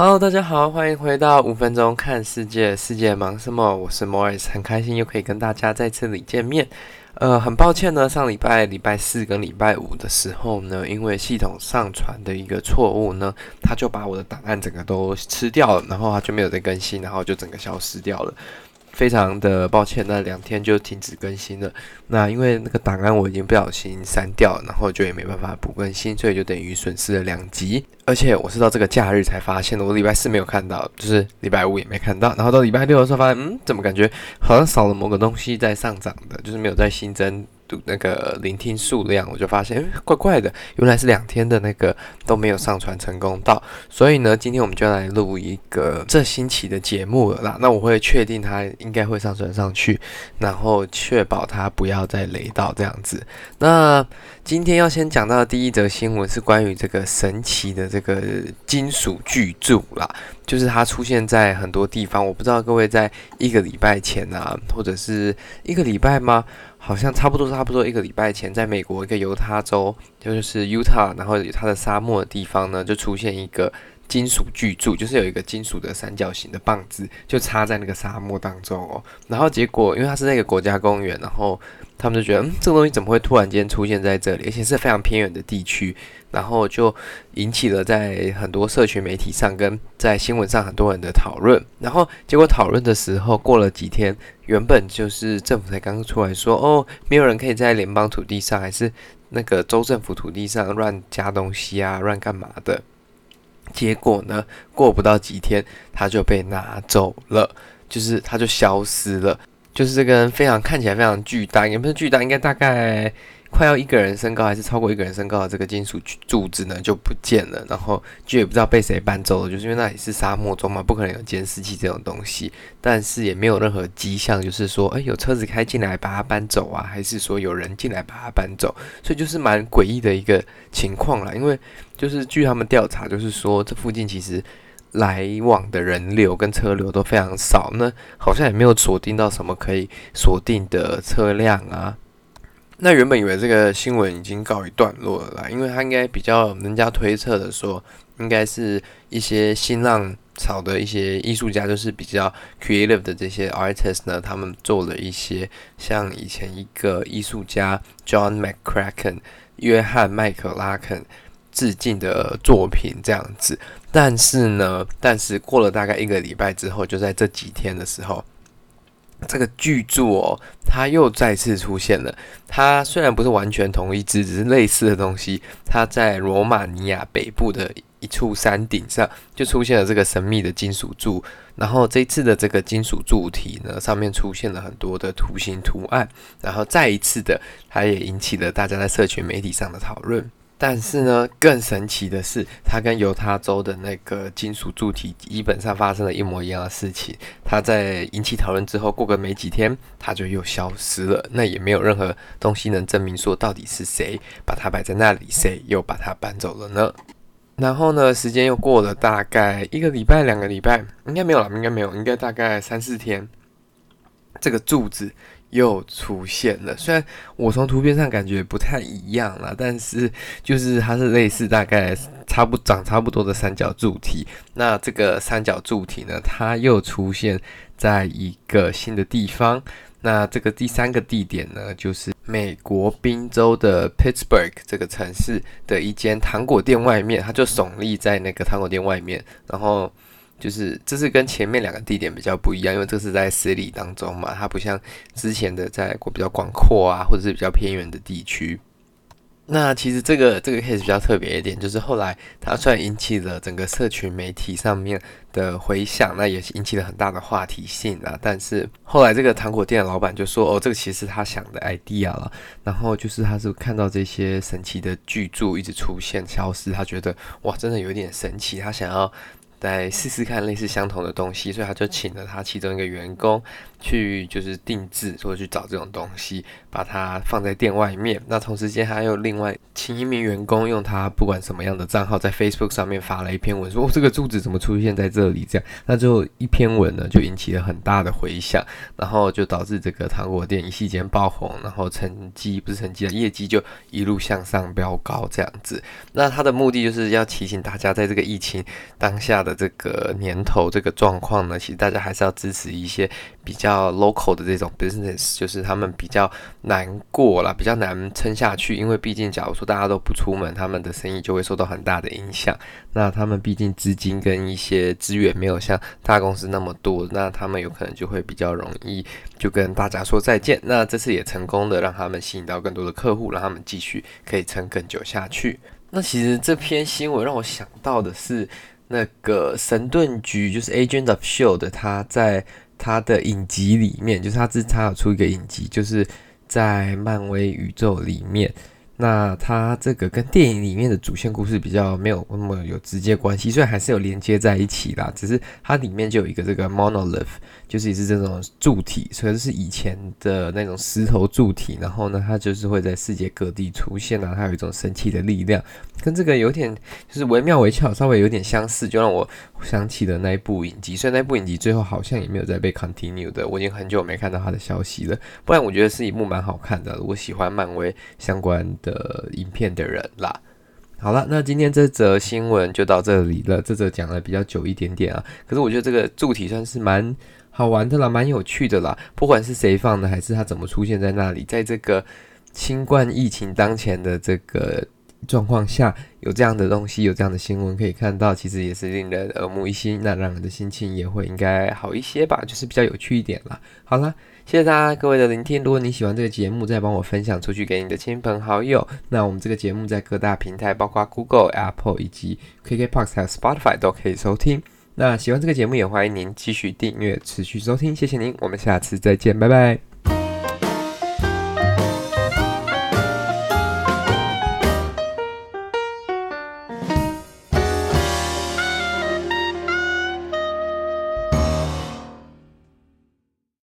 Hello，大家好，欢迎回到五分钟看世界，世界忙什么？我是 Morris，很开心又可以跟大家在这里见面。呃，很抱歉呢，上礼拜礼拜四跟礼拜五的时候呢，因为系统上传的一个错误呢，它就把我的档案整个都吃掉了，然后它就没有再更新，然后就整个消失掉了。非常的抱歉，那两天就停止更新了。那因为那个档案我已经不小心删掉，然后就也没办法补更新，所以就等于损失了两集。而且我是到这个假日才发现的，我礼拜四没有看到，就是礼拜五也没看到，然后到礼拜六的时候发现，嗯，怎么感觉好像少了某个东西在上涨的，就是没有在新增。那个聆听数量，我就发现，诶，怪怪的，原来是两天的那个都没有上传成功到，所以呢，今天我们就来录一个这星期的节目了啦。那我会确定它应该会上传上去，然后确保它不要再雷到这样子。那今天要先讲到的第一则新闻是关于这个神奇的这个金属巨柱啦，就是它出现在很多地方，我不知道各位在一个礼拜前啊，或者是一个礼拜吗？好像差不多差不多一个礼拜前，在美国一个犹他州，就是 Utah，然后有它的沙漠的地方呢，就出现一个金属巨柱，就是有一个金属的三角形的棒子，就插在那个沙漠当中哦。然后结果，因为它是那个国家公园，然后他们就觉得，嗯，这个东西怎么会突然间出现在这里，而且是非常偏远的地区。然后就引起了在很多社群媒体上跟在新闻上很多人的讨论。然后结果讨论的时候，过了几天，原本就是政府才刚出来说，哦，没有人可以在联邦土地上还是那个州政府土地上乱加东西啊，乱干嘛的。结果呢，过不到几天，他就被拿走了，就是他就消失了。就是这个人非常看起来非常巨大，也不是巨大，应该大概。快要一个人身高，还是超过一个人身高的这个金属柱子呢，就不见了，然后就也不知道被谁搬走了，就是因为那里是沙漠中嘛，不可能有监视器这种东西，但是也没有任何迹象，就是说，哎，有车子开进来把它搬走啊，还是说有人进来把它搬走，所以就是蛮诡异的一个情况啦。因为就是据他们调查，就是说这附近其实来往的人流跟车流都非常少，那好像也没有锁定到什么可以锁定的车辆啊。那原本以为这个新闻已经告一段落了啦，因为他应该比较人家推测的说，应该是一些新浪潮的一些艺术家，就是比较 creative 的这些 artist 呢，他们做了一些像以前一个艺术家 John McCracken 约翰麦克拉肯致敬的作品这样子。但是呢，但是过了大概一个礼拜之后，就在这几天的时候。这个巨柱哦，它又再次出现了。它虽然不是完全同一只，只是类似的东西。它在罗马尼亚北部的一处山顶上，就出现了这个神秘的金属柱。然后这次的这个金属柱体呢，上面出现了很多的图形图案。然后再一次的，它也引起了大家在社群媒体上的讨论。但是呢，更神奇的是，它跟犹他州的那个金属柱体基本上发生了一模一样的事情。它在引起讨论之后，过个没几天，它就又消失了。那也没有任何东西能证明说到底是谁把它摆在那里，谁又把它搬走了呢？然后呢，时间又过了大概一个礼拜、两个礼拜，应该没有了，应该没有，应该大概三四天，这个柱子。又出现了，虽然我从图片上感觉不太一样啦，但是就是它是类似大概差不长差不多的三角柱体。那这个三角柱体呢，它又出现在一个新的地方。那这个第三个地点呢，就是美国宾州的 Pittsburgh 这个城市的一间糖果店外面，它就耸立在那个糖果店外面，然后。就是这是跟前面两个地点比较不一样，因为这是在 city 当中嘛，它不像之前的在过比较广阔啊，或者是比较偏远的地区。那其实这个这个 case 比较特别一点，就是后来它虽然引起了整个社群媒体上面的回响，那也引起了很大的话题性啊。但是后来这个糖果店的老板就说：“哦，这个其实是他想的 idea 了。”然后就是他是看到这些神奇的巨柱一直出现消失，他觉得哇，真的有点神奇，他想要。来试试看类似相同的东西，所以他就请了他其中一个员工去，就是定制或者去找这种东西，把它放在店外面。那同时间还有另外请一名员工用他不管什么样的账号在 Facebook 上面发了一篇文，说哦，这个柱子怎么出现在这里？这样，那最后一篇文呢就引起了很大的回响，然后就导致这个糖果店一夕间爆红，然后成绩不是成绩的业绩就一路向上飙高这样子。那他的目的就是要提醒大家，在这个疫情当下。的这个年头这个状况呢，其实大家还是要支持一些比较 local 的这种 business，就是他们比较难过啦，比较难撑下去，因为毕竟假如说大家都不出门，他们的生意就会受到很大的影响。那他们毕竟资金跟一些资源没有像大公司那么多，那他们有可能就会比较容易就跟大家说再见。那这次也成功的让他们吸引到更多的客户，让他们继续可以撑更久下去。那其实这篇新闻让我想到的是，那个神盾局就是 Agent of Shield，他在他的影集里面，就是他自他有出一个影集，就是在漫威宇宙里面。那它这个跟电影里面的主线故事比较没有那么有直接关系，虽然还是有连接在一起啦，只是它里面就有一个这个 monolith，就是也是这种柱体，所以是以前的那种石头柱体，然后呢，它就是会在世界各地出现啊，它有一种神奇的力量，跟这个有点就是惟妙惟肖，稍微有点相似，就让我想起了那一部影集，所以那部影集最后好像也没有再被 continue 的，我已经很久没看到它的消息了，不然我觉得是一部蛮好看的，我喜欢漫威相关。的影片的人啦，好了，那今天这则新闻就到这里了。这则讲了比较久一点点啊，可是我觉得这个柱体算是蛮好玩的啦，蛮有趣的啦。不管是谁放的，还是他怎么出现在那里，在这个新冠疫情当前的这个状况下，有这样的东西，有这样的新闻可以看到，其实也是令人耳目一新，那让人的心情也会应该好一些吧，就是比较有趣一点啦。好啦。谢谢大家各位的聆听。如果你喜欢这个节目，再帮我分享出去给你的亲朋好友。那我们这个节目在各大平台，包括 Google、Apple 以及 KKBOX 还有 Spotify 都可以收听。那喜欢这个节目，也欢迎您继续订阅、持续收听。谢谢您，我们下次再见，拜拜。